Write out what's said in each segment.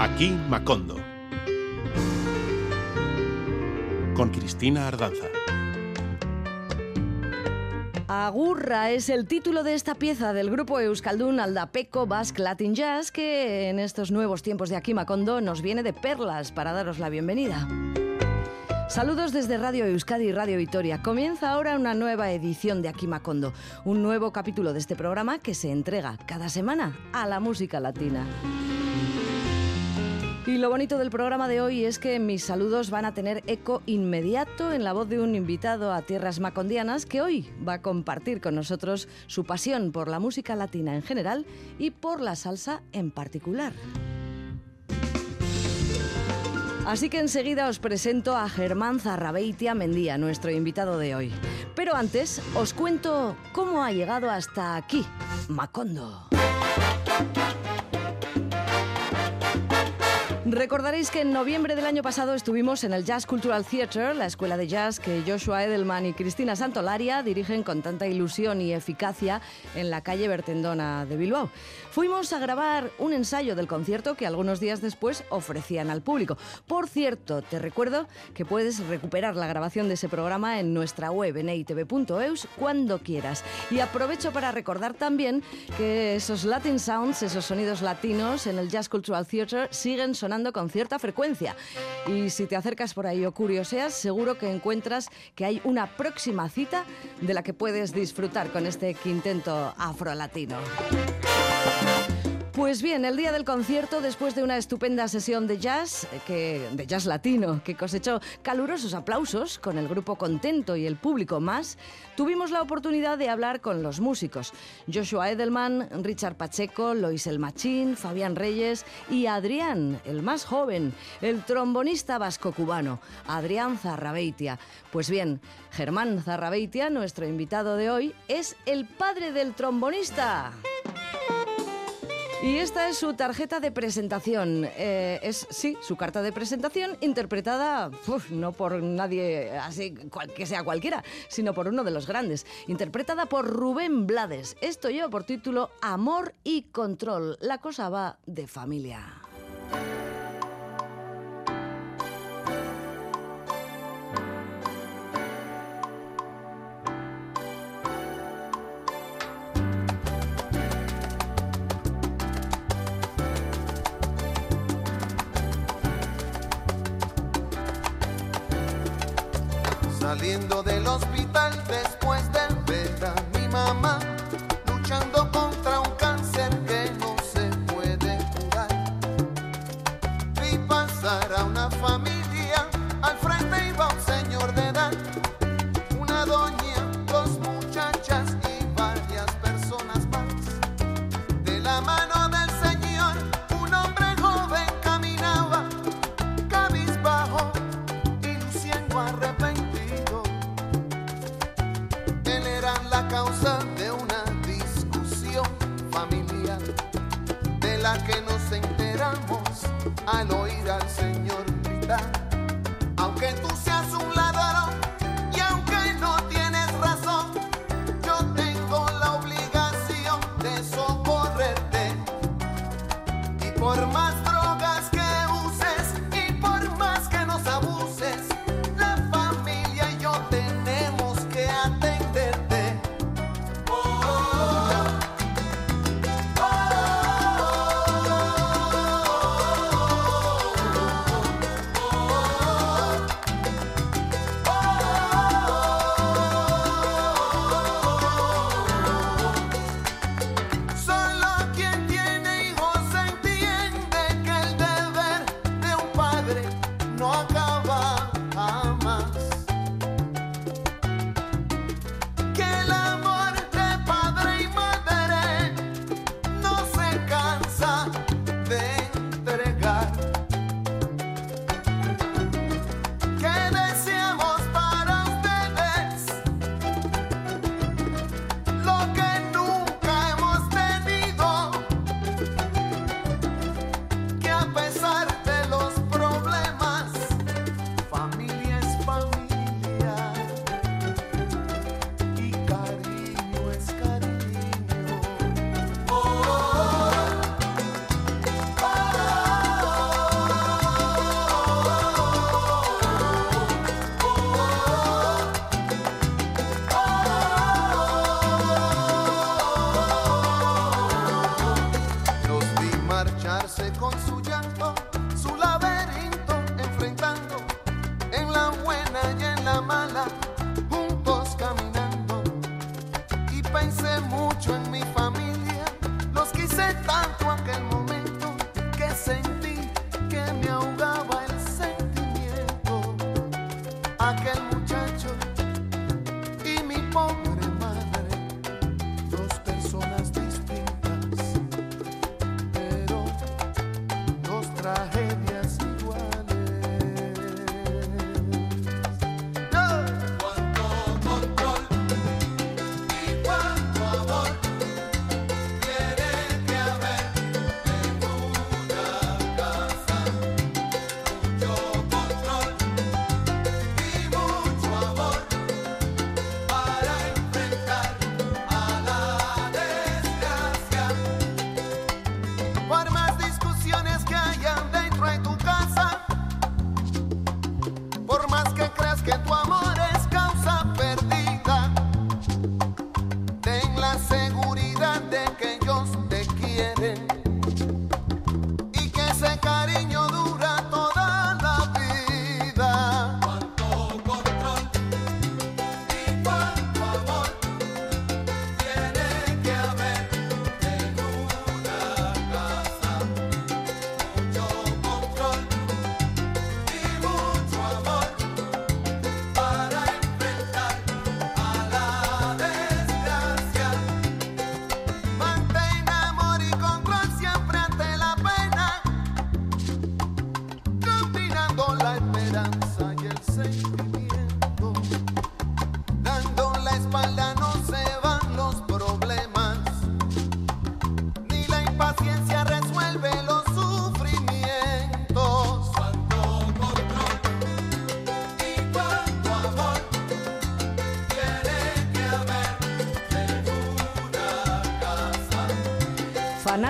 Aquí Macondo. Con Cristina Ardanza. Agurra es el título de esta pieza del grupo Euskaldun Aldapeco Basque Latin Jazz que en estos nuevos tiempos de Aquí Macondo nos viene de perlas para daros la bienvenida. Saludos desde Radio Euskadi y Radio Vitoria. Comienza ahora una nueva edición de Aquí Macondo, un nuevo capítulo de este programa que se entrega cada semana a la música latina. Y lo bonito del programa de hoy es que mis saludos van a tener eco inmediato en la voz de un invitado a tierras macondianas que hoy va a compartir con nosotros su pasión por la música latina en general y por la salsa en particular. Así que enseguida os presento a Germán Zarrabeitia Mendía, nuestro invitado de hoy. Pero antes os cuento cómo ha llegado hasta aquí, Macondo. Recordaréis que en noviembre del año pasado estuvimos en el Jazz Cultural Theatre, la escuela de jazz que Joshua Edelman y Cristina Santolaria dirigen con tanta ilusión y eficacia en la calle Bertendona de Bilbao. Fuimos a grabar un ensayo del concierto que algunos días después ofrecían al público. Por cierto, te recuerdo que puedes recuperar la grabación de ese programa en nuestra web en cuando quieras. Y aprovecho para recordar también que esos Latin Sounds, esos sonidos latinos en el Jazz Cultural Theatre siguen sonando con cierta frecuencia. Y si te acercas por ahí o curioseas, seguro que encuentras que hay una próxima cita de la que puedes disfrutar con este quinteto afrolatino. Pues bien, el día del concierto, después de una estupenda sesión de jazz, eh, que, de jazz latino, que cosechó calurosos aplausos con el grupo contento y el público más, tuvimos la oportunidad de hablar con los músicos. Joshua Edelman, Richard Pacheco, Lois El Machín, Fabián Reyes y Adrián, el más joven, el trombonista vasco-cubano, Adrián Zarrabeitia. Pues bien, Germán Zarrabeitia, nuestro invitado de hoy, es el padre del trombonista. Y esta es su tarjeta de presentación. Eh, es, sí, su carta de presentación interpretada no por nadie así que sea cualquiera, sino por uno de los grandes. Interpretada por Rubén Blades. Esto lleva por título Amor y Control. La cosa va de familia. Saliendo del hospital después de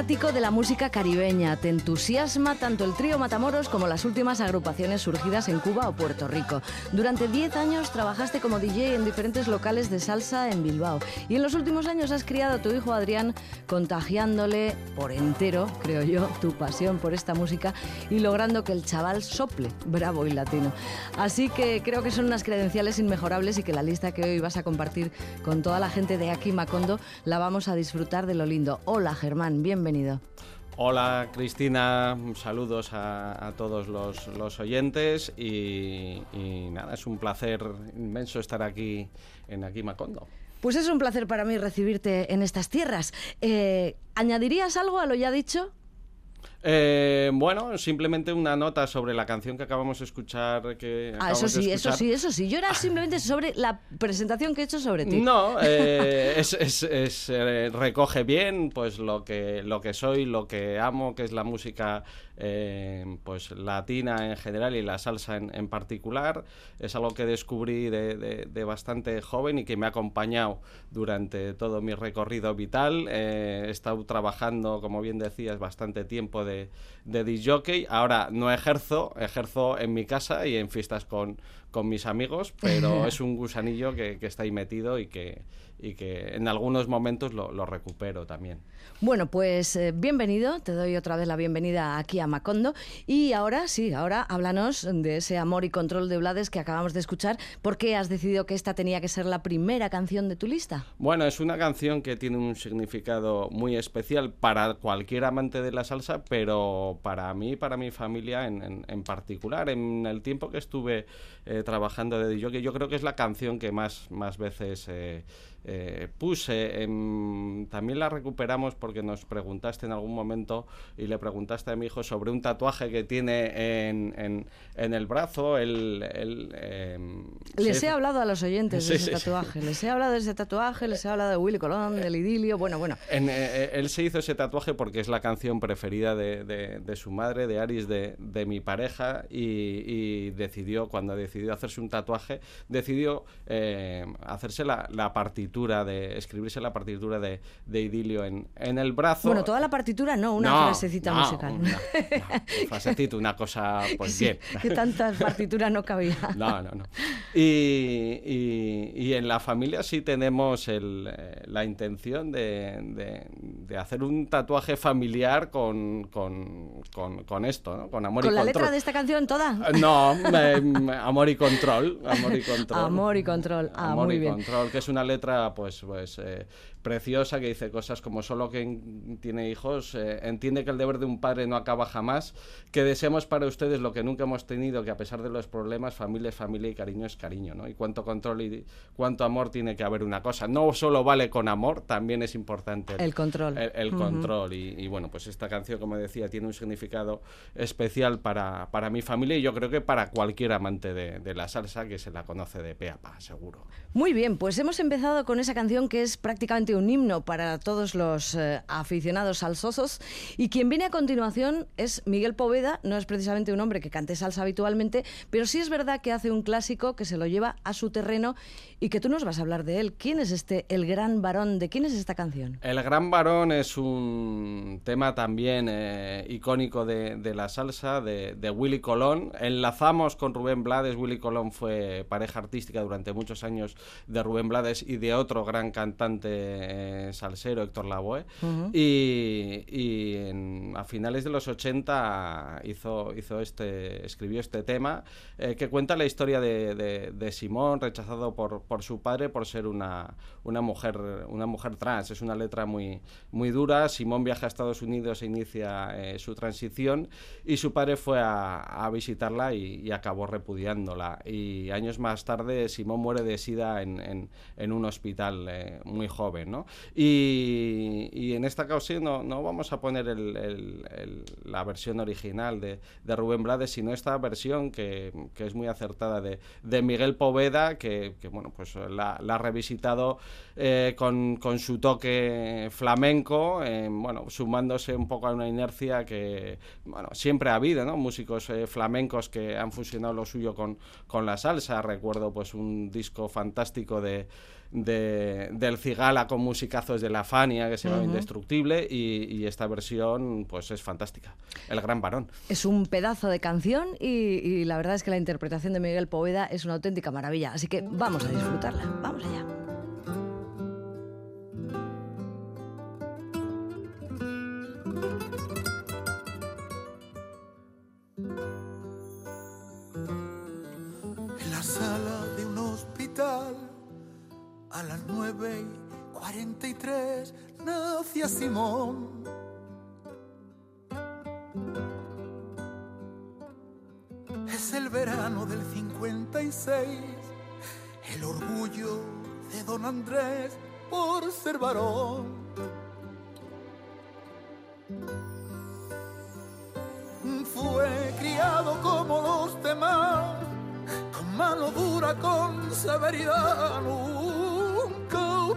Fanático de la música caribeña, te entusiasma tanto el trío Matamoros como las últimas agrupaciones surgidas en Cuba o Puerto Rico. Durante 10 años trabajaste como DJ en diferentes locales de salsa en Bilbao y en los últimos años has criado a tu hijo Adrián contagiándole por entero, creo yo, tu pasión por esta música y logrando que el chaval sople bravo y latino. Así que creo que son unas credenciales inmejorables y que la lista que hoy vas a compartir con toda la gente de aquí Macondo la vamos a disfrutar de lo lindo. Hola Germán, bienvenido. Hola Cristina, saludos a, a todos los, los oyentes y, y nada, es un placer inmenso estar aquí en Aquí Macondo. Pues es un placer para mí recibirte en estas tierras. Eh, ¿Añadirías algo a lo ya dicho? Eh, bueno, simplemente una nota sobre la canción que acabamos de escuchar. Que Ah, eso sí, eso sí, eso sí. Yo era simplemente sobre la presentación que he hecho sobre ti. No, eh, es, es- es, eh, recoge bien pues lo que lo que soy, lo que amo, que es la música pues latina en general y la salsa en, en particular. Es algo que descubrí de, de- de bastante joven y que me ha acompañado durante todo mi recorrido vital. He estado trabajando, como bien decías, bastante tiempo de, de disc jockey. Ahora no ejerzo, ejerzo en mi casa y en fiestas con, con mis amigos, pero es un gusanillo que, que está ahí metido y que, y que en algunos momentos lo, lo recupero también. Bueno, pues eh, bienvenido, te doy otra vez la bienvenida aquí a Macondo. Y ahora sí, ahora háblanos de ese amor y control de Blades que acabamos de escuchar. ¿Por qué has decidido que esta tenía que ser la primera canción de tu lista? Bueno, es una canción que tiene un significado muy especial para cualquier amante de la salsa, pero para mí para mi familia en, en- en particular. En el tiempo que estuve eh, trabajando de DJ, yo creo que es la canción que más, más veces eh, eh, puse. En- también la recuperamos porque nos preguntaste en algún momento y le preguntaste a mi hijo sobre un tatuaje que tiene en, en- en el brazo. El, el, em, Les sí, he hablado a los oyentes de Sí, ese sí, tatuaje, les he hablado de ese tatuaje, les he hablado de Willy Colón, del idilio, bueno, bueno. En, eh, eh, él se hizo ese tatuaje porque es la canción preferida de, de- de su madre, de Aris, de, de mi pareja, y, y decidió, cuando decidió hacerse un tatuaje, decidió eh, hacerse la, la partitura, de escribirse la partitura de, de Idilio en, en el brazo. Bueno, toda la partitura no, una No, frasecita no, musical. una- no, un frasecito, una cosa, pues Sí, bien. que tantas partituras no cabía. No, no, no. Y, y- y en la familia sí tenemos el, eh, la intención de, de- de hacer un tatuaje familiar con, con, con- con esto, ¿no? Con amor ¿Con y la control. letra de esta canción toda? Eh, No, em, amor y control. Amor y control. Amor y control. Ah, Amor muy y bien. control, que es una letra pues, pues eh, preciosa que dice cosas como solo quien tiene hijos eh, entiende que el deber de un padre no acaba jamás, que deseamos para ustedes lo que nunca hemos tenido, que a pesar de los problemas, familia es familia y cariño es cariño, ¿no? Y cuánto control y cuánto amor tiene que haber una cosa. No solo vale con amor, también es importante el, control. El, control. Y, bueno, pues esta canción, como decía, tiene un significado especial para, para mi familia y yo creo que para cualquier amante de, la salsa que se la conoce de pe a pa, seguro. Muy bien, pues hemos empezado con esa canción que es prácticamente un himno para todos los eh, aficionados salsosos. Y quien viene a continuación es Miguel Poveda, no es precisamente un hombre que cante salsa habitualmente, pero sí es verdad que hace un clásico que se lo lleva a su terreno y que tú nos vas a hablar de él. ¿Quién es este El Gran Varón? ¿De quién es esta canción? El Gran Varón es un tema también eh, icónico de, la salsa, de, Willy Colón. Enlazamos con Rubén Blades. Willy Colón fue pareja artística durante muchos años de Rubén Blades y de otro gran cantante eh, salsero, Héctor Lavoe. Y, a finales de los 80 hizo, hizo este, escribió este tema eh, que cuenta la historia de, de Simón, rechazado por por su padre por ser una, una, mujer, una mujer trans. Es una letra muy, muy dura. Simón viaja a Estados Unidos e inicia eh, su transición y su padre fue a, visitarla y, acabó repudiándola. Y años más tarde Simón muere de sida en, en, un hospital muy joven. Y, en esta ocasión no, vamos a poner el, la versión original de, Rubén Blades, sino esta versión que, es muy acertada de, Miguel Poveda, que, bueno, pues la, ha revisitado eh, con, su toque flamenco, eh, bueno, sumándose un poco a una inercia que, bueno, siempre ha habido. Músicos eh, flamencos que han fusionado lo suyo con, con la salsa. Recuerdo, pues, un disco fantástico de de, del Cigala con musicazos de la Fania que se llama Indestructible y, esta versión pues es fantástica. El Gran Varón. Es un pedazo de canción y, y la verdad es que la interpretación de Miguel Poveda es una auténtica maravilla. Así que vamos a disfrutarla. Vamos allá. En la sala de un hospital a las nueve y cuarenta y tres nació Simón. Es el verano del 56, el orgullo de don Andrés por ser varón. Fue criado como los demás, con mano dura, con severidad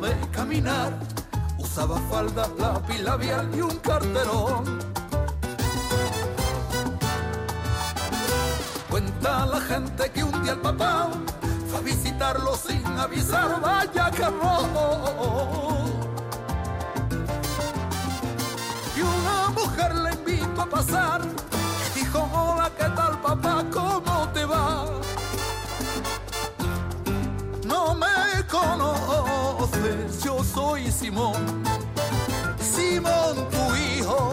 de caminar. Usaba falda, lápiz labial y un carterón. Cuenta la gente que un día el papá fue a visitarlo sin avisar, vaya que Y una mujer le invitó a pasar, dijo, hola, ¿qué tal papá? Yo soy Simón, Simón tu hijo,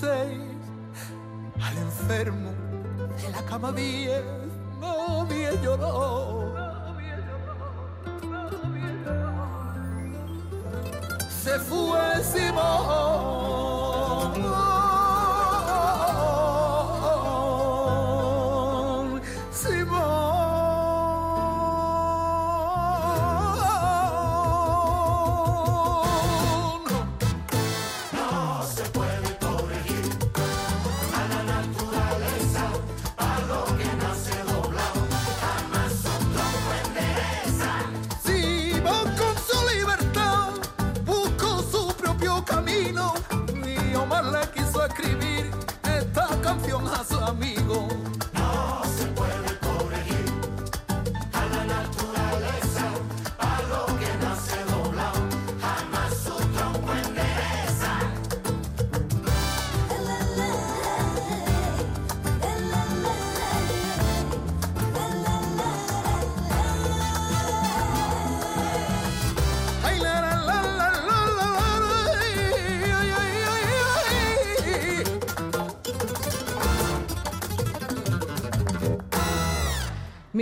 86. Al enfermo de la cama 10 nadie lloró. Nadie lloró, nadie lloró. Se fue Simón.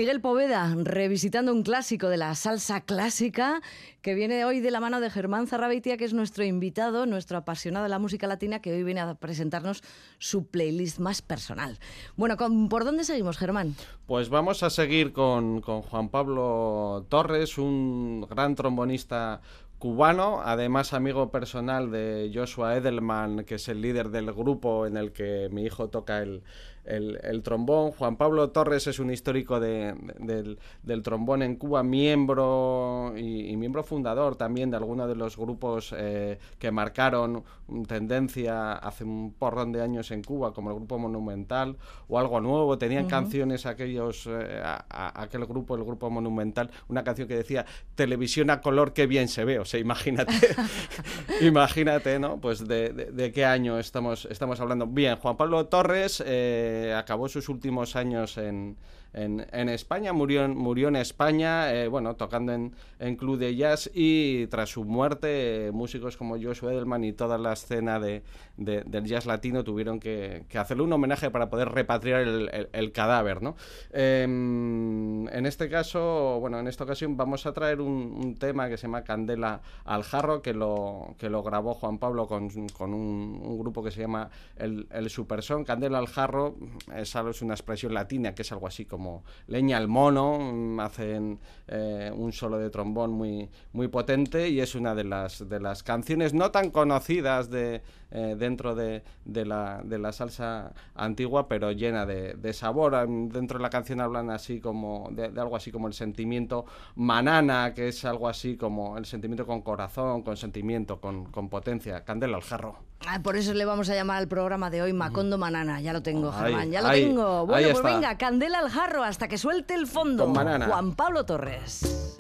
Miguel Poveda, revisitando un clásico de la salsa clásica, que viene hoy de la mano de Germán Zarrabitia, que es nuestro invitado, nuestro apasionado de la música latina, que hoy viene a presentarnos su playlist más personal. Bueno, ¿con- ¿por dónde seguimos, Germán? Pues vamos a seguir con, con Juan Pablo Torres, un gran trombonista cubano, además amigo personal de Joshua Edelman, que es el líder del grupo en el que mi hijo toca el, el- el trombón. Juan Pablo Torres es un histórico de- del, del trombón en Cuba, miembro y, y miembro fundador también de algunos de los grupos eh, que marcaron tendencia hace un porrón de años en Cuba, como el grupo Monumental o algo nuevo. Tenían canciones aquellos, eh, a- a- aquel grupo, el grupo Monumental, una canción que decía televisión a color, qué bien se ve. O sea, imagínate, imagínate, ¿no? Pues de qué año estamos, estamos hablando. Bien, Juan Pablo Torres eh, acabó sus últimos años en, en, España, murió en, murió en España, eh, bueno, tocando en, en club de jazz y tras su muerte, músicos como Joshua Edelman y toda la escena de, de- del jazz latino tuvieron que, que hacerle un homenaje para poder repatriar el, cadáver, ¿no? Em, en este caso, bueno, en esta ocasión vamos a traer un, tema que se llama Candela al Jarro, que lo, que lo grabó Juan Pablo con, con un, grupo que se llama el, el Superson. Candela al Jarro es, es una expresión latina que es algo así como leña al mono, hacen eh, un solo de trombón muy, muy potente y es una de las, de las canciones no tan conocidas de, eh, dentro de, de la, de la salsa antigua, pero llena de, de sabor. Dentro de la canción hablan así como de, algo así como el sentimiento manana, que es algo así como el sentimiento con corazón, con sentimiento, con, con potencia. Candela al jarro. Ah, por eso le vamos a llamar al programa de hoy Macondo Manana. Ya lo tengo, Ahí, Germán, ya lo ahí, tengo. Bueno, pues venga, candela al jarro hasta que suelte el fondo. Con. Juan Pablo Torres.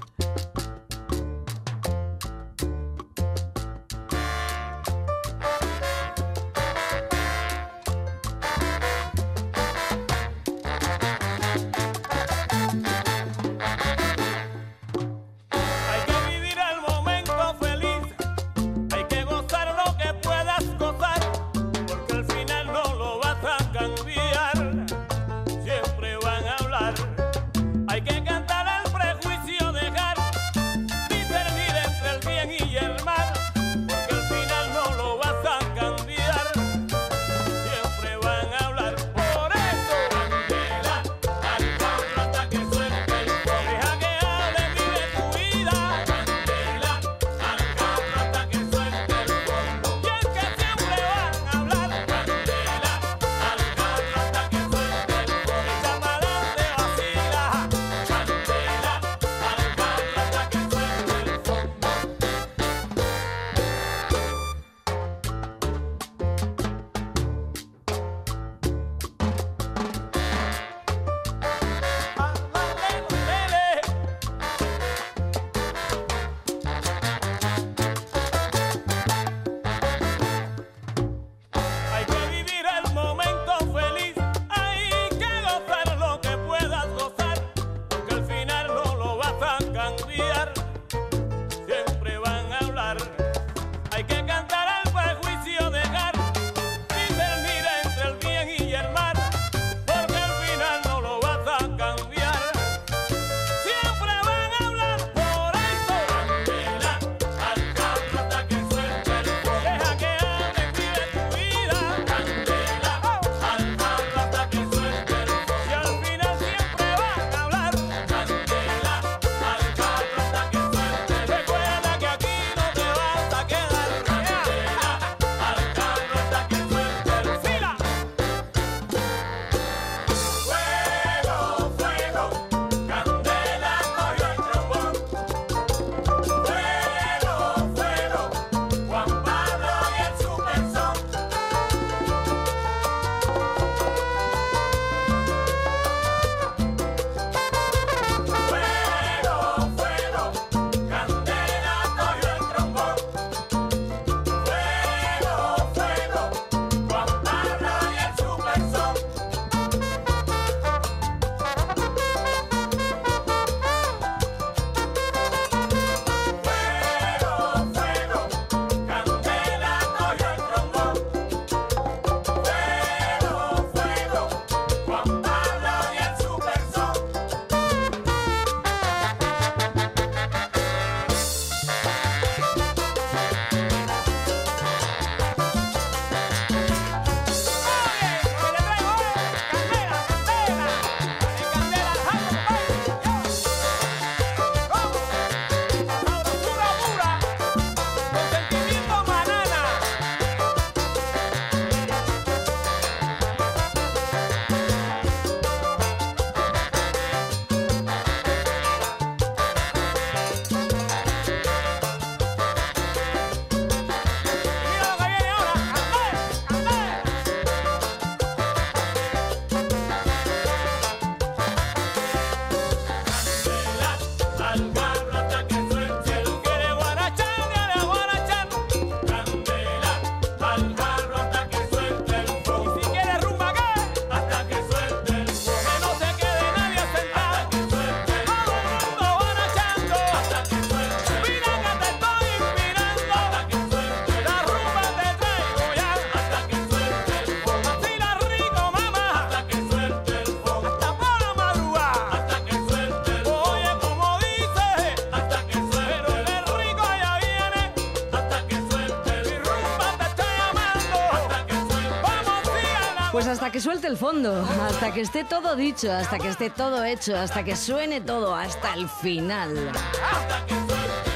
Hasta que suelte el fondo, hasta que esté todo dicho, hasta que esté todo hecho, hasta que suene todo, hasta el final.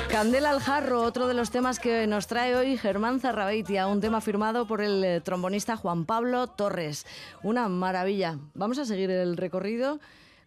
Candela al jarro, otro de los temas que nos trae hoy Germán Zarrabeitia, un tema firmado por el eh, trombonista Juan Pablo Torres. Una maravilla. Vamos a seguir el recorrido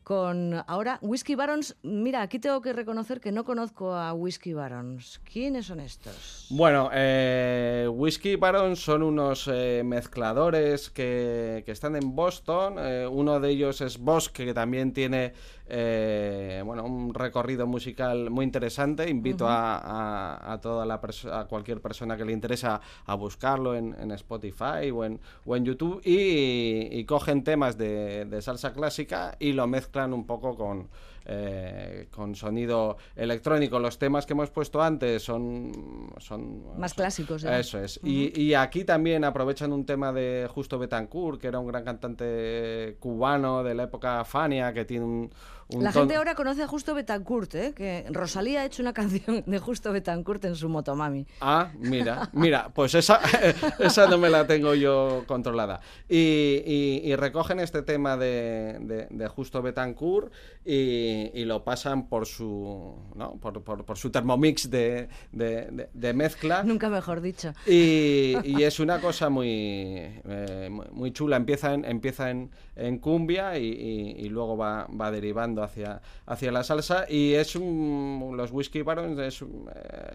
con ahora Whiskey Barons. Mira, aquí tengo que reconocer que no conozco a Whiskey Barons. ¿Quiénes son estos? Bueno, eh, Whiskey Baron son unos eh, mezcladores que, que están en Boston. Eh, uno de ellos es Bosch, que también tiene eh, bueno, un recorrido musical muy interesante. Invito a, a- a toda la a cualquier persona que le interesa a buscarlo en, en Spotify o en, o en YouTube y, y cogen temas de, de salsa clásica y lo mezclan un poco con, eh, con sonido electrónico. Los temas que hemos puesto antes son... son Más son- clásicos. Eso es. y, y aquí también aprovechan un tema de Justo Betancourt, que era un gran cantante cubano de la época Fania, que tiene un... un La ton- gente ahora conoce a Justo Betancourt, ¿eh? que Rosalía ha hecho una canción de Justo Betancourt en su Motomami. Ah, mira, mira, pues esa, esa no me la tengo yo controlada. Y, y- y recogen este tema de, de- de Justo Betancourt y, y lo pasan por su, ¿no? por, por- por su Thermomix de, de- mezcla. Nunca mejor dicho. Y, es una cosa muy, eh, muy- chula. Empieza en, empieza en, en cumbia y luego va, va derivando hacia, hacia la salsa. Y es un, los Whiskey Barons es,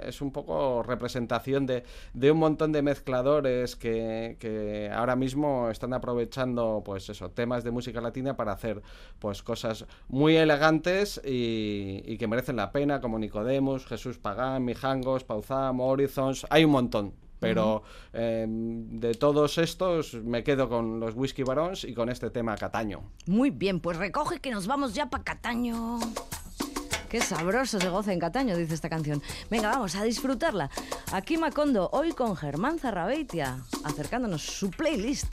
es un poco representación de, de un montón de mezcladores que, que ahora mismo están aprovechando pues eso, temas de música latina para hacer pues cosas muy elegantes y, y que merecen la pena, como Nicodemus, Jesús Pagán, Mijangos, Pauzam, Horizons. Hay un montón. Pero eh, de todos estos me quedo con los Whisky Barons y con este tema Cataño. Muy bien, pues recoge que nos vamos ya para Cataño. Qué sabroso se goza en Cataño, dice esta canción. Venga, vamos a disfrutarla. Aquí Macondo, hoy con Germán Zarrabeitia, acercándonos su playlist.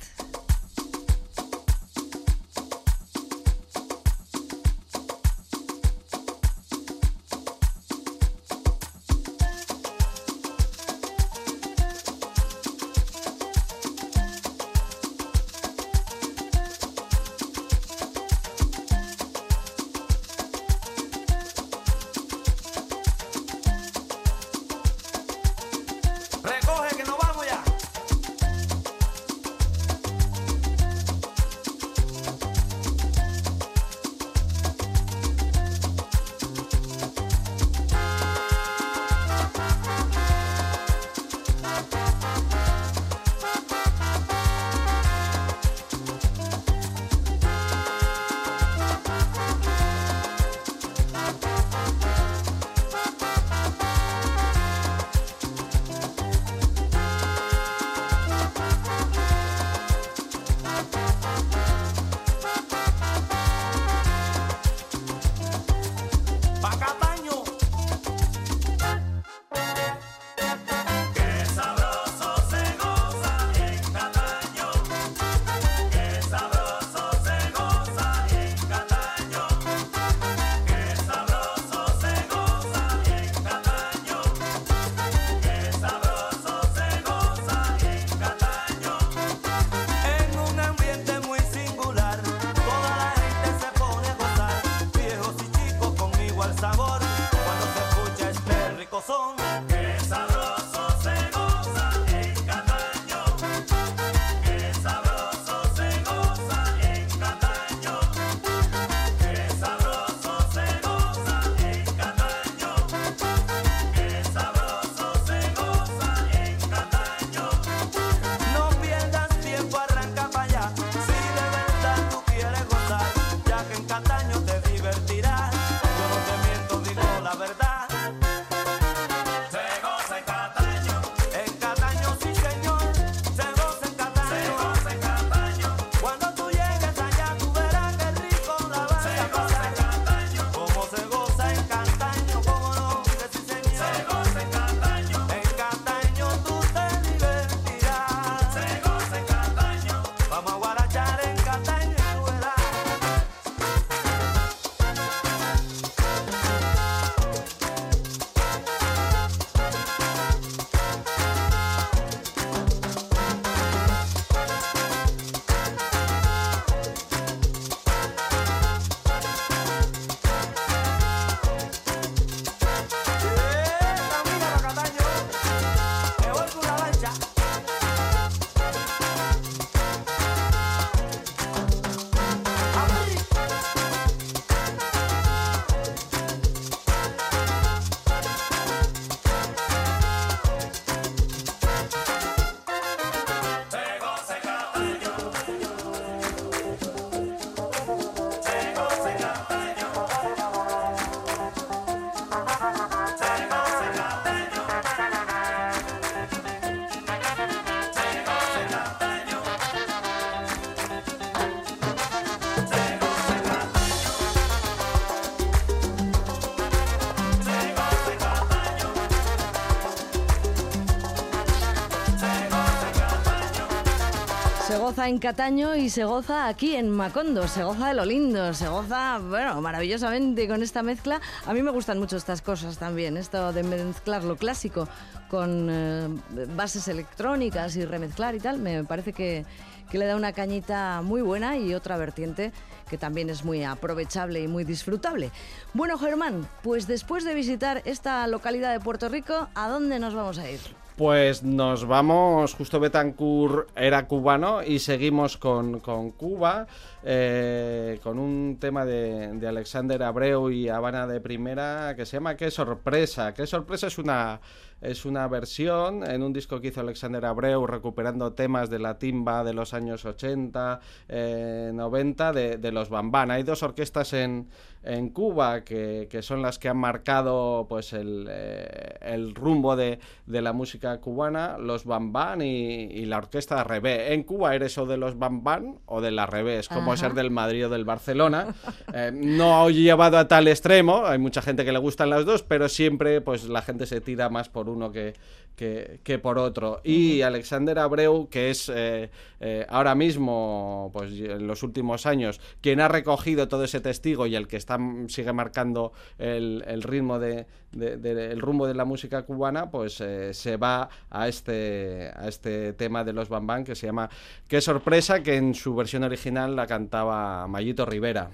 En Cataño y se goza aquí en Macondo, se goza de lo lindo, se goza, bueno, maravillosamente con esta mezcla. A mí me gustan mucho estas cosas también, esto de mezclar lo clásico con eh, bases electrónicas y remezclar y tal, me parece que, que le da una cañita muy buena y otra vertiente que también es muy aprovechable y muy disfrutable. Bueno, Germán, pues después de visitar esta localidad de Puerto Rico, ¿a dónde nos vamos a ir? Pues nos vamos, justo Betancourt era cubano y seguimos con, con Cuba, eh, con un tema de, de Alexander Abreu y Habana de Primera que se llama Qué sorpresa. Qué sorpresa es una, es una versión en un disco que hizo Alexander Abreu recuperando temas de la timba de los años 80, eh, 90 de, de los Bambán. Hay dos orquestas en, en Cuba que, que son las que han marcado pues el, eh, el rumbo de, de la música cubana, los Bambán y, la orquesta Rebé. En Cuba eres o de los Bambán o de la Rebé, es como Ajá. ser del Madrid o del Barcelona. Eh, no llevado a tal extremo, hay mucha gente que le gustan las dos, pero siempre pues la gente se tira más por uno que, que, que por otro. Y Alexander Abreu, que es eh, eh, ahora mismo, pues en los últimos años, quien ha recogido todo ese testigo y el que está sigue marcando el, el ritmo de, de- de- el rumbo de la música cubana, pues eh, se va a este, a este tema de los Bambán que se llama Qué sorpresa, que en su versión original la cantaba Mayito Rivera.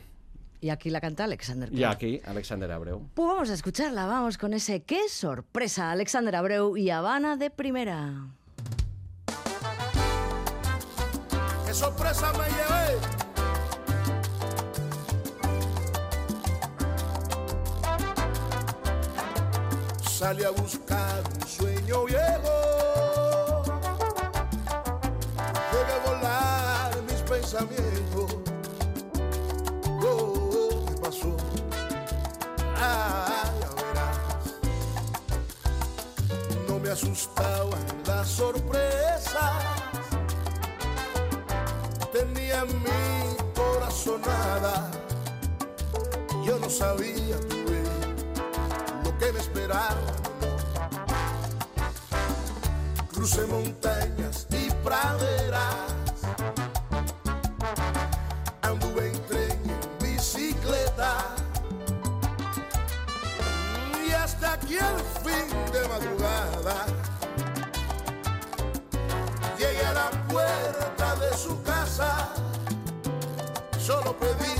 Y aquí la canta Alexander. Y Pla. aquí Alexander Abreu. Pues vamos a escucharla, vamos con ese qué sorpresa, Alexander Abreu y Habana de Primera. qué sorpresa me llevé. Salí a buscar un sueño viejo. Debe volar mis pensamientos. Oh, ¿qué pasó? Ah, ya verás. No me asustaban las sorpresas tenía mi corazonada. Yo no sabía lo que me esperaba. Crucé montañas y praderas. Anduve en tren y bicicleta. Y hasta aquí al fin de madrugada llegué a la puerta de su casa. Solo pedí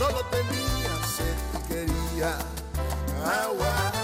solo tenía sed y quería agua.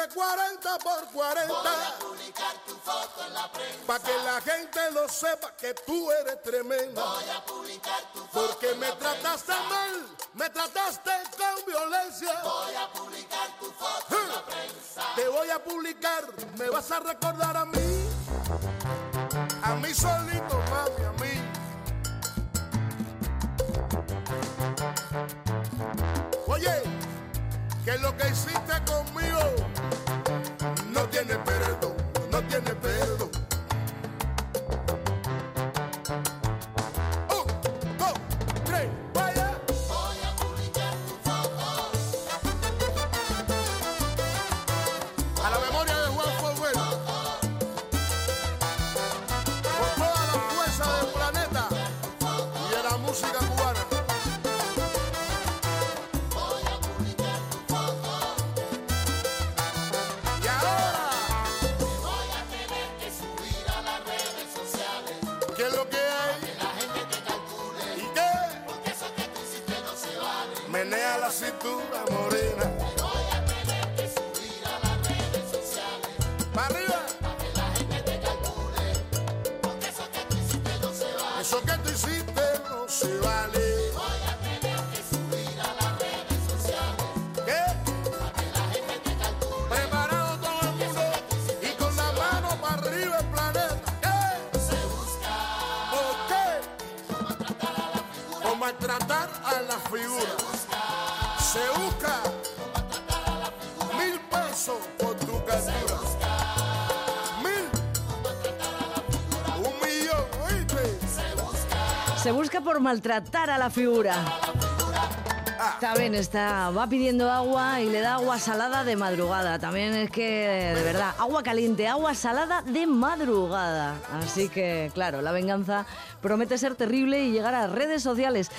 De 40 por 40. Para que la gente lo sepa que tú eres tremenda. Porque me trataste mal, me trataste con violencia. Voy a publicar tu foto en la prensa. Te voy a publicar, me vas a recordar a mí. A mí solito, mami, a mí. Que lo que hiciste conmigo no tiene perdón, no tiene perdón. Por maltratar a la figura. Bien, está, va pidiendo agua y le da agua salada de madrugada. También es que, de verdad, agua caliente, agua salada de madrugada. Así que, claro, la venganza promete ser terrible y llegar a redes sociales.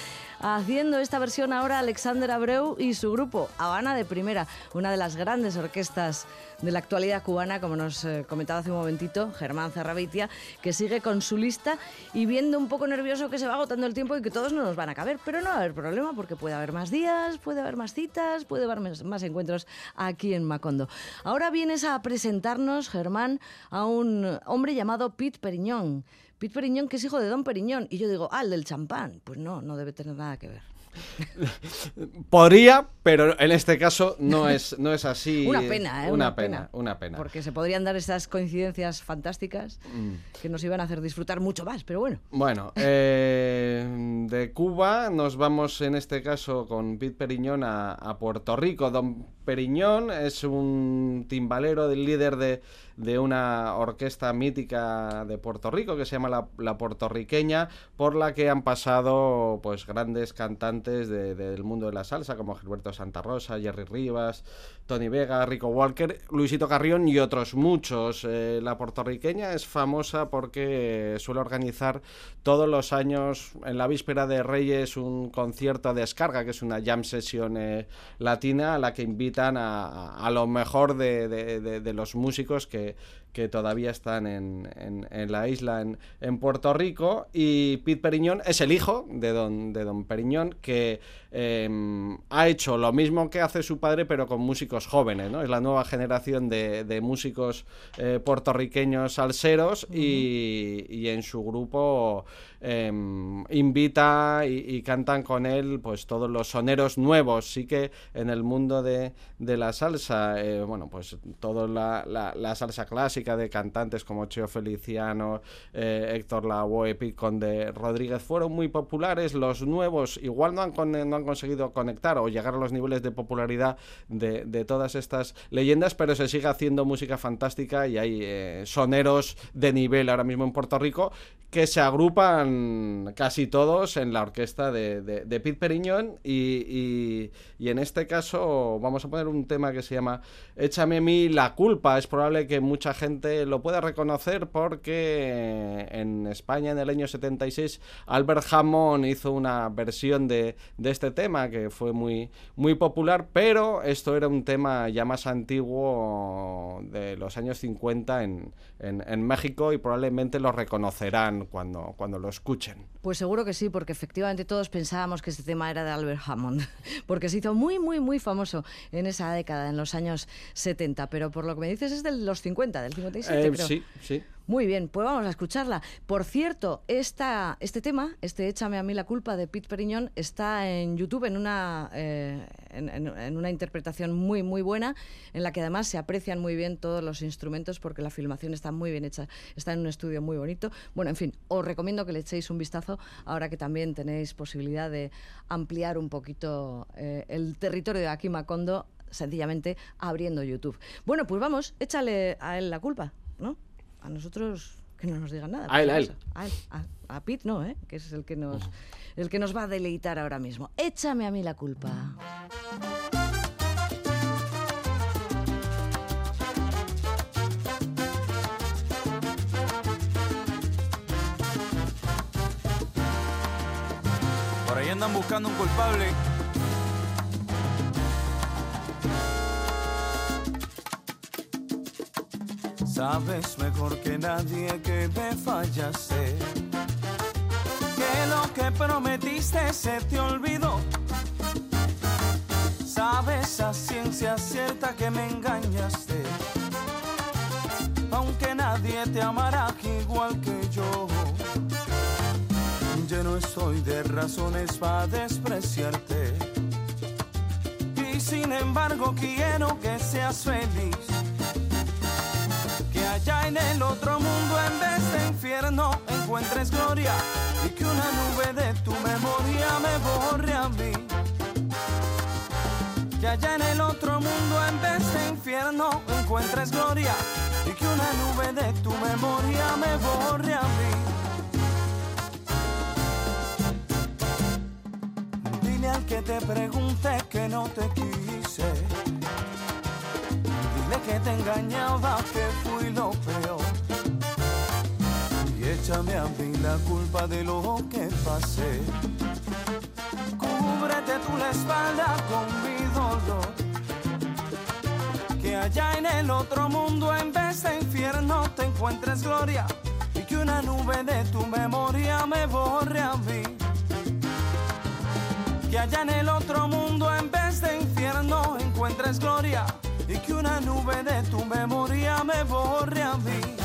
Haciendo esta versión ahora Alexander Abreu y su grupo, Habana de Primera, una de las grandes orquestas de la actualidad cubana, como nos eh, comentaba hace un momentito, Germán Zarrabitia, que sigue con su lista y viendo un poco nervioso que se va agotando el tiempo y que todos no nos van a caber. Pero no va a haber problema porque puede haber más días, puede haber más citas, puede haber más, más encuentros aquí en Macondo. Ahora vienes a presentarnos, Germán, a un hombre llamado Pete Periñón. Pete Periñón, que es hijo de Don Periñón. Y yo digo, ah, el del champán. Pues no, no debe tener nada que ver. Podría, pero en este caso no es, no es así. Una pena, ¿eh? Una, pena, una pena. Porque se podrían dar esas coincidencias fantásticas que nos iban a hacer disfrutar mucho más, pero bueno. Bueno, eh, de Cuba nos vamos en este caso con Pete Periñón a, a Puerto Rico. Don Periñón es un timbalero, del líder de, de una orquesta mítica de Puerto Rico que se llama la, la Puertorriqueña, por la que han pasado pues grandes cantantes de- del mundo de la salsa como Gilberto Santa Rosa, Jerry Rivas, Tony Vega, Rico Walker, Luisito Carrión y otros muchos. Eh, la puertorriqueña es famosa porque suele organizar todos los años, en la víspera de Reyes, un concierto de descarga, que es una jam session eh, latina a la que invitan a, a- a lo mejor de los músicos que, que todavía están en, en- en la isla, en, en Puerto Rico. Y Pete Periñón es el hijo de don, de don Periñón, que eh, ha hecho lo mismo que hace su padre, pero con músicos jóvenes. ¿no? Es la nueva generación de, de músicos eh, puertorriqueños salseros y, y en su grupo eh, invita y, cantan con él pues todos los soneros nuevos. Sí que en el mundo de, de la salsa, eh, bueno, pues toda la, la- la salsa clásica de cantantes como Cheo Feliciano, eh, Héctor Lavoe, Conde, Rodríguez fueron muy populares. Los nuevos igual no han, con- no han conseguido conectar o llegar a los niveles de popularidad de, de todas estas leyendas, pero se sigue haciendo música fantástica y hay eh, soneros de nivel ahora mismo en Puerto Rico que se agrupan casi todos en la orquesta de, de, de Pete Periñón y, y- y en este caso vamos a poner un tema que se llama Échame a mí la culpa. Es probable que mucha gente lo puede reconocer porque en España en el año 76 Albert Hammond hizo una versión de, de este tema que fue muy, muy popular, pero esto era un tema ya más antiguo de los años 50 en, en- en México y probablemente lo reconocerán cuando, cuando lo escuchen. Pues seguro que sí, porque efectivamente todos pensábamos que este tema era de Albert Hammond, porque se hizo muy, muy, muy famoso en esa década, en los años 70, pero por lo que me dices es de los 50, del 57, Eh, creo. sí, sí. Muy bien, pues vamos a escucharla. Por cierto, esta, este tema, este Échame a mí la culpa de Pete Periñón, está en YouTube en una, eh, en, una interpretación muy, muy buena, en la que además se aprecian muy bien todos los instrumentos porque la filmación está muy bien hecha, está en un estudio muy bonito. Bueno, en fin, os recomiendo que le echéis un vistazo ahora que también tenéis posibilidad de ampliar un poquito eh, el territorio de aquí Macondo, sencillamente abriendo YouTube. Bueno, pues vamos, échale a él la culpa, ¿no? A nosotros que no nos digan nada. A él, a él. A él. A, a Pete no, ¿eh? Que es el que nos el que nos va a deleitar ahora mismo. Échame a mí la culpa. Por ahí andan buscando un culpable. Sabes mejor que nadie que me fallaste. Que lo que prometiste se te olvidó. Sabes a ciencia cierta que me engañaste. Aunque nadie te amará igual que yo. Yo no estoy de razones para despreciarte. Y sin embargo quiero que seas feliz. Allá en el otro mundo en vez de infierno encuentres gloria. Y que una nube de tu memoria me borre a mí. Que allá en el otro mundo en vez de infierno encuentres gloria. Y que una nube de tu memoria me borre a mí. Dile al que te pregunte que no te quise. Que te engañaba, que fui lo peor. Y échame a mí la culpa de lo que pasé. Cúbrete tú la espalda con mi dolor. Que allá en el otro mundo, en vez de infierno, te encuentres gloria. Y que una nube de tu memoria me borre a mí que allá en el otro mundo en vez de infierno encuentres gloria y que una nube de tu memoria me borre a mí.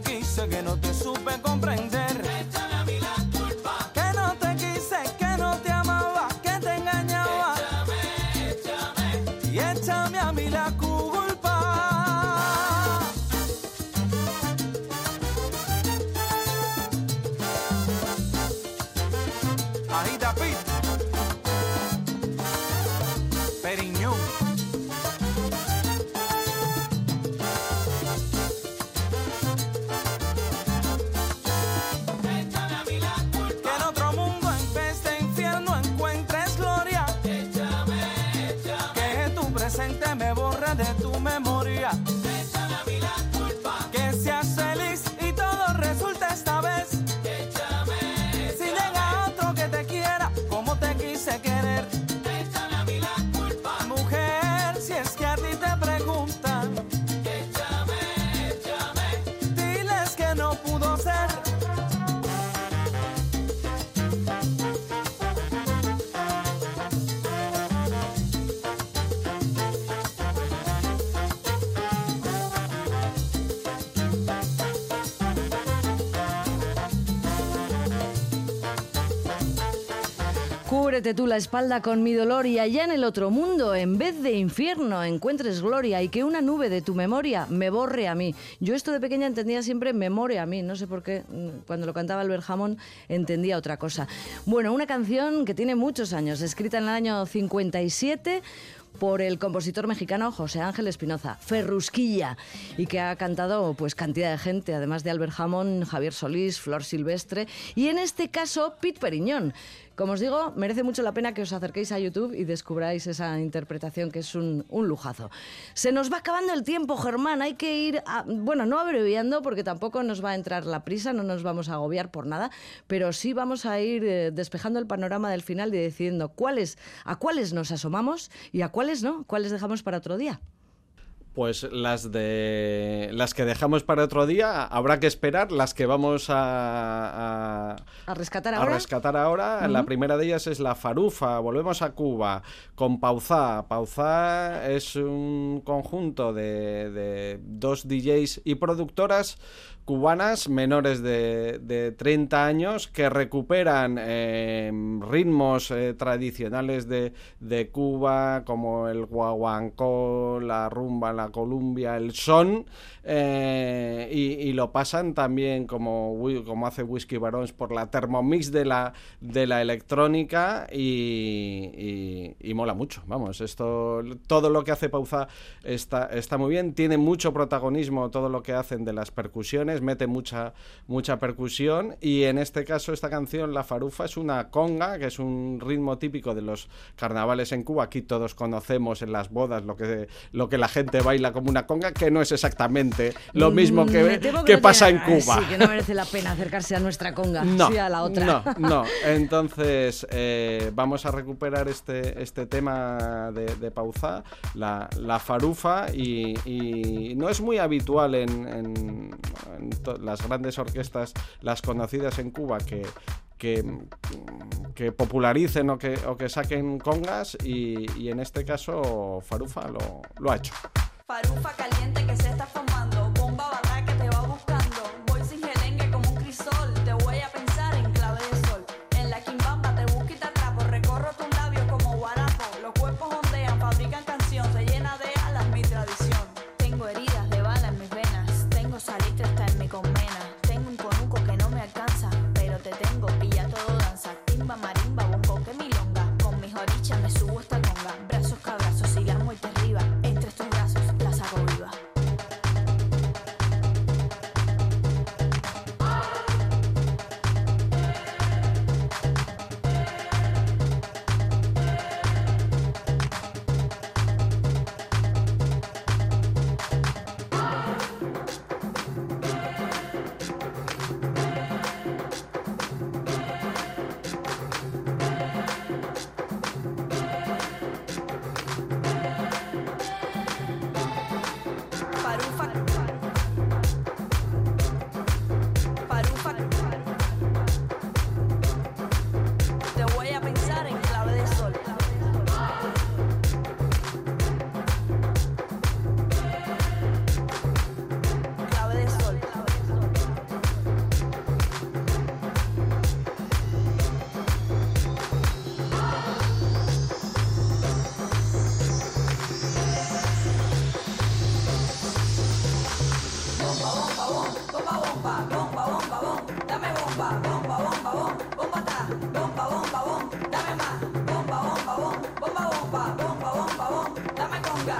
Que que no te Cúbrete tú la espalda con mi dolor y allá en el otro mundo, en vez de infierno, encuentres gloria y que una nube de tu memoria me borre a mí. Yo esto de pequeña entendía siempre memoria a mí, no sé por qué, mm, cuando lo cantaba Albert Hammond entendía otra cosa. Bueno, una canción que tiene muchos años, escrita en el año 57 por el compositor mexicano José Ángel Espinoza, Ferrusquilla, y que ha cantado pues cantidad de gente, además de Albert Hammond, Javier Solís, Flor Silvestre y en este caso Pete Periñón. Como os digo, merece mucho la pena que os acerquéis a YouTube y descubráis esa interpretación que es un, lujazo. Se nos va acabando el tiempo, Germán. Hay que ir, bueno, no abreviando porque tampoco nos va a entrar la prisa, no nos vamos a agobiar por nada, pero sí vamos a ir eh, despejando el panorama del final y decidiendo a cuáles nos asomamos y a cuáles no, cuáles dejamos para otro día. Pues las de las que dejamos para otro día habrá que esperar, las que vamos a, a- A rescatar a ahora. rescatar ahora. La primera de ellas es la Farufa. Volvemos a Cuba con Pauzá. Pauzá es un conjunto de, de dos DJs y productoras cubanas menores de, de 30 años que recuperan eh, ritmos eh, tradicionales de, de Cuba como el guaguancó, la rumba, la columbia, el son eh, y, lo pasan también como, como hace Whisky Barons por la Thermomix de la, de la electrónica y, y- y mola mucho. Vamos, esto todo lo que hace Pauza está, está muy bien, tiene mucho protagonismo todo lo que hacen de las percusiones, mete mucha, mucha percusión y en este caso esta canción, La Farufa, es una conga, que es un ritmo típico de los carnavales en Cuba. Aquí todos conocemos en las bodas lo que, lo que la gente baila como una conga, que no es exactamente lo mismo Mm, que, temo que no pasa tiene- en Cuba. Sí, que no merece la pena acercarse a nuestra conga, No, sí a la otra. no, no. Entonces, eh, vamos a recuperar este, este tema de, de Pauzá, la, la farufa, y, y no es muy habitual en, en- las grandes orquestas, las conocidas en Cuba, que, que, que popularicen o que, o que saquen congas, y, en este caso Farufa lo, ha hecho.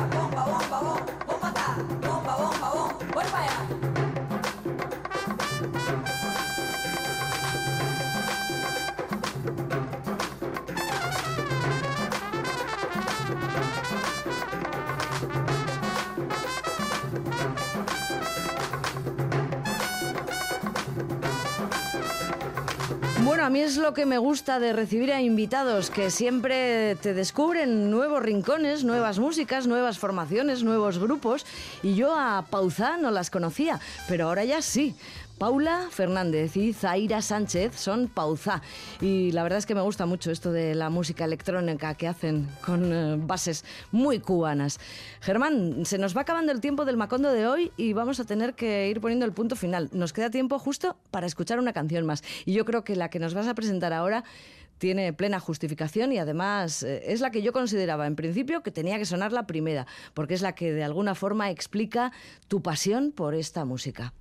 Bomba, bomba, bomba, bomba bomba, a mí es lo que me gusta de recibir a invitados que siempre te descubren nuevos rincones, nuevas músicas, nuevas formaciones, nuevos grupos. Y yo a Pauzá no las conocía, pero ahora ya sí. Paula Fernández y Zaira Sánchez son Pauzá. Y la verdad es que me gusta mucho esto de la música electrónica que hacen con eh, bases muy cubanas. Germán, se nos va acabando el tiempo del Macondo de hoy y vamos a tener que ir poniendo el punto final. Nos queda tiempo justo para escuchar una canción más. Y yo creo que la que nos vas a presentar ahora tiene plena justificación y además eh, es la que yo consideraba en principio que tenía que sonar la primera, porque es la que de alguna forma explica tu pasión por esta música.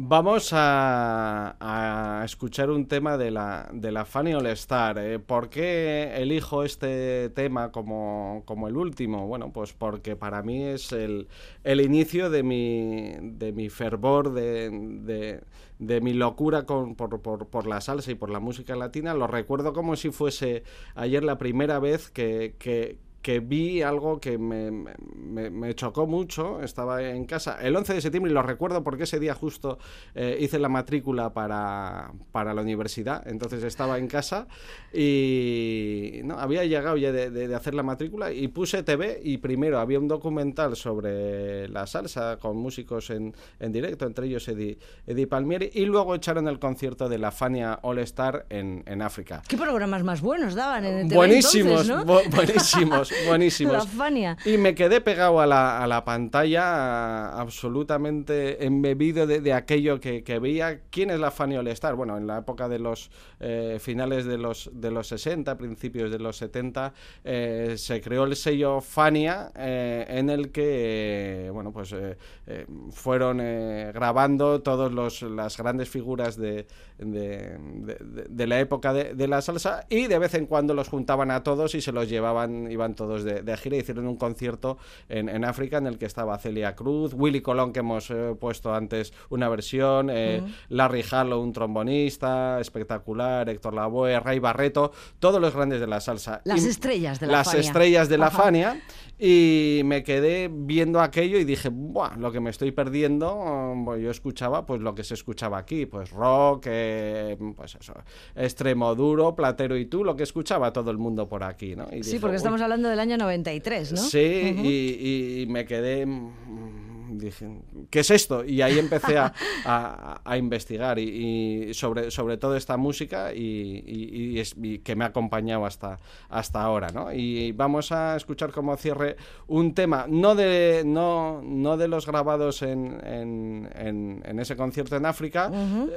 Vamos a, escuchar un tema de la, de la Fanny All Star. Eh, ¿Por qué elijo este tema como, como el último? Bueno, pues porque para mí es el, el inicio de mi, de mi fervor, de, de, de mi locura con, por, por, por la salsa y por la música latina. Lo recuerdo como si fuese ayer la primera vez que, que, que vi algo que me, me, me chocó mucho. Estaba en casa el 11 de septiembre y lo recuerdo porque ese día justo eh, hice la matrícula para, para la universidad. Entonces estaba en casa y no, había llegado ya de, de- de hacer la matrícula y puse TV y primero había un documental sobre la salsa con músicos en, en directo, entre ellos Eddie, Eddie Palmieri, y luego echaron el concierto de la Fania All Star en, en África. ¿Qué programas más buenos daban en el TV Buenísimos, entonces, ¿no? bu- buenísimos, buenísimos. Y me quedé pegado a la, a la pantalla absolutamente embebido de, de aquello que, que veía. ¿Quién es la Fania All Star? Bueno, en la época de los eh, finales de los, de los 60, principios de los 70, eh, se creó el sello Fania eh, en el que, bueno, pues fueron grabando todas las grandes figuras de, de, de- de- de la época de, de la salsa y de vez en cuando los juntaban a todos y se los llevaban, iban todos de, de gira. Hicieron un concierto en, en África en el que estaba Celia Cruz, Willy Colón, que hemos eh, puesto antes una versión, eh, Larry Harlow, un trombonista espectacular, Héctor Lavoe, Ray Barreto, todos los grandes de la salsa. Las Y- estrellas de la Las Fania. estrellas de la Ajá. Fania. Y me quedé viendo aquello y dije, Buah, lo que me estoy perdiendo, mm, pues yo escuchaba pues lo que se escuchaba aquí, pues rock, eh, pues eso, extremo duro, platero y tú, lo que escuchaba todo el mundo por aquí, ¿no? Y Sí, dije, porque estamos hablando del año 93, ¿no? Sí, Ujú. y, y me quedé. Dije, ¿qué es esto? Y ahí empecé a, a- a investigar y, y sobre, sobre todo esta música y, y- es- y que me ha acompañado hasta, hasta ahora. ¿no? Y vamos a escuchar como cierre un tema, no de, no, no de los grabados en, en- en- en ese concierto en África,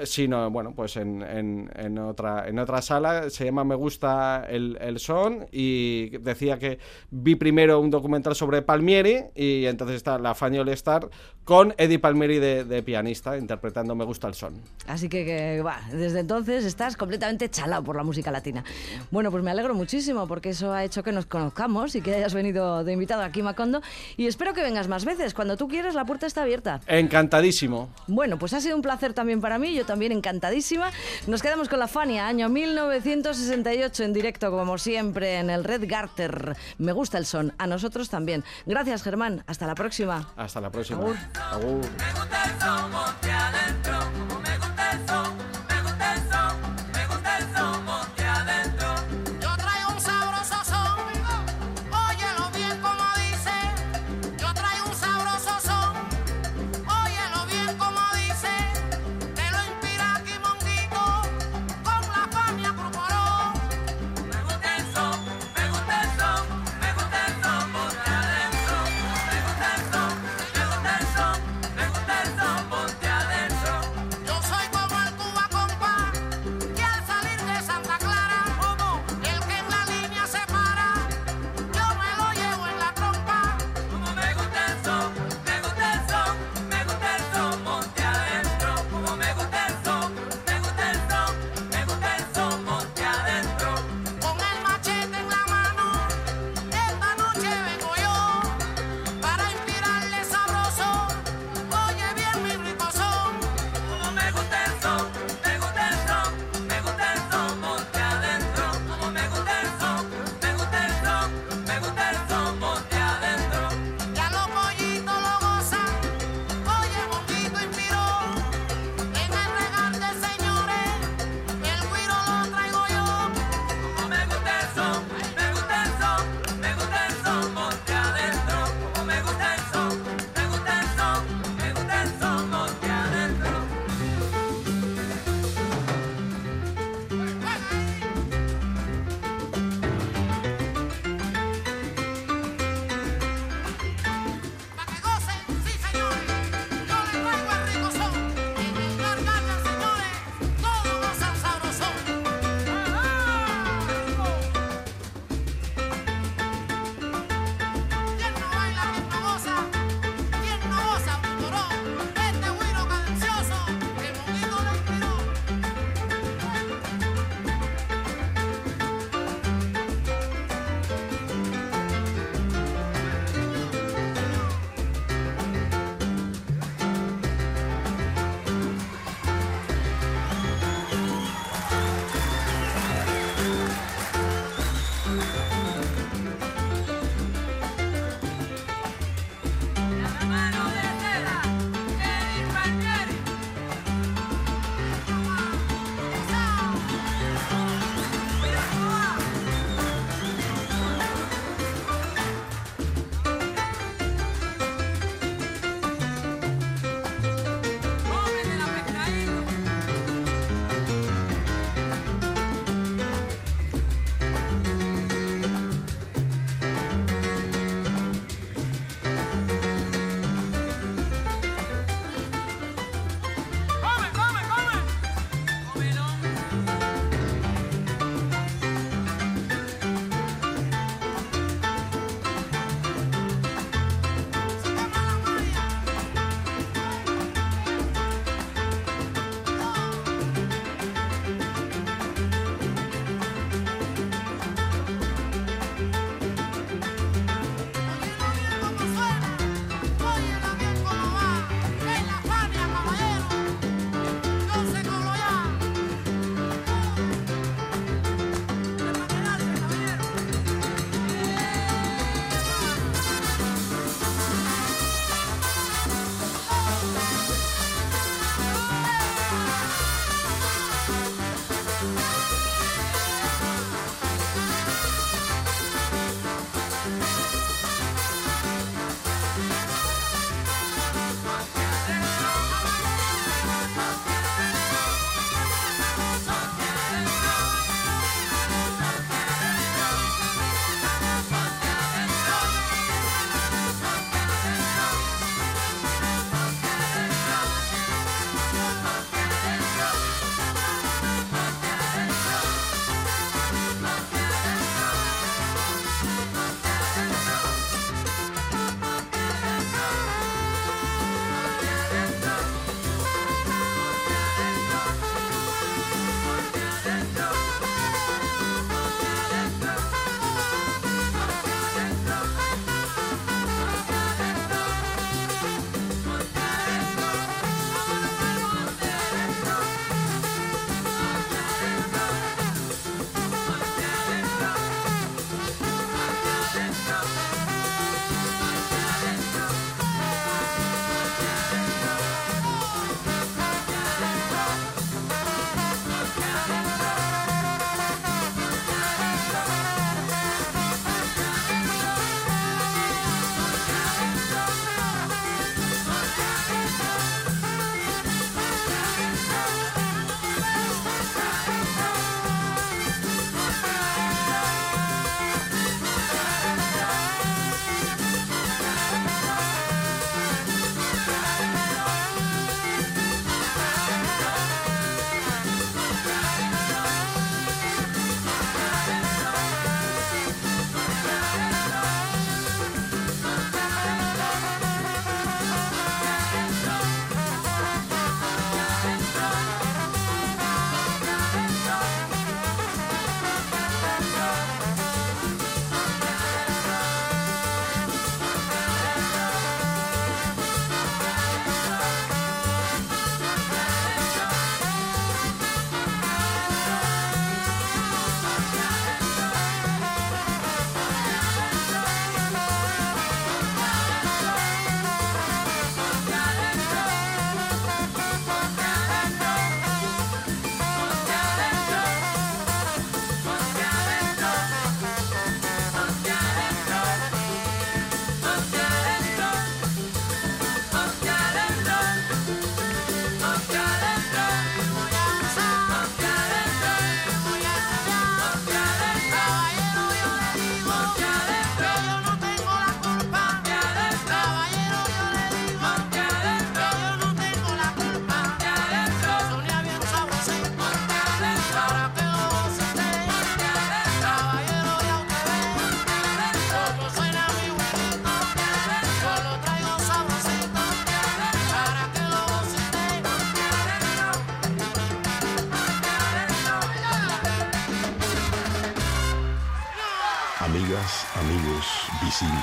sino bueno, pues en, en- en otra, en otra sala. Se llama Me gusta el, el son y decía que vi primero un documental sobre Palmieri y entonces está la Fanny All Star con Eddie Palmieri de, de pianista interpretando Me gusta el son. Así que, que, va, desde entonces estás completamente chalado por la música latina. Bueno, pues me alegro muchísimo porque eso ha hecho que nos conozcamos y que hayas venido de invitado aquí, Macondo. Y espero que vengas más veces. Cuando tú quieres, la puerta está abierta. Encantadísimo. Bueno, pues ha sido un placer también para mí, yo también encantadísima. Nos quedamos con la Fania, año 1968 en directo, como siempre, en el Red Garter. Me gusta el son, a nosotros también. Gracias, Germán. Hasta la próxima. Hasta la próxima. Agur. Agur.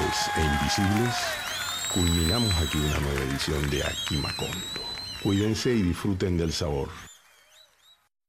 E invisibles, culminamos aquí una nueva edición de Aquí Macondo. Cuídense y disfruten del sabor.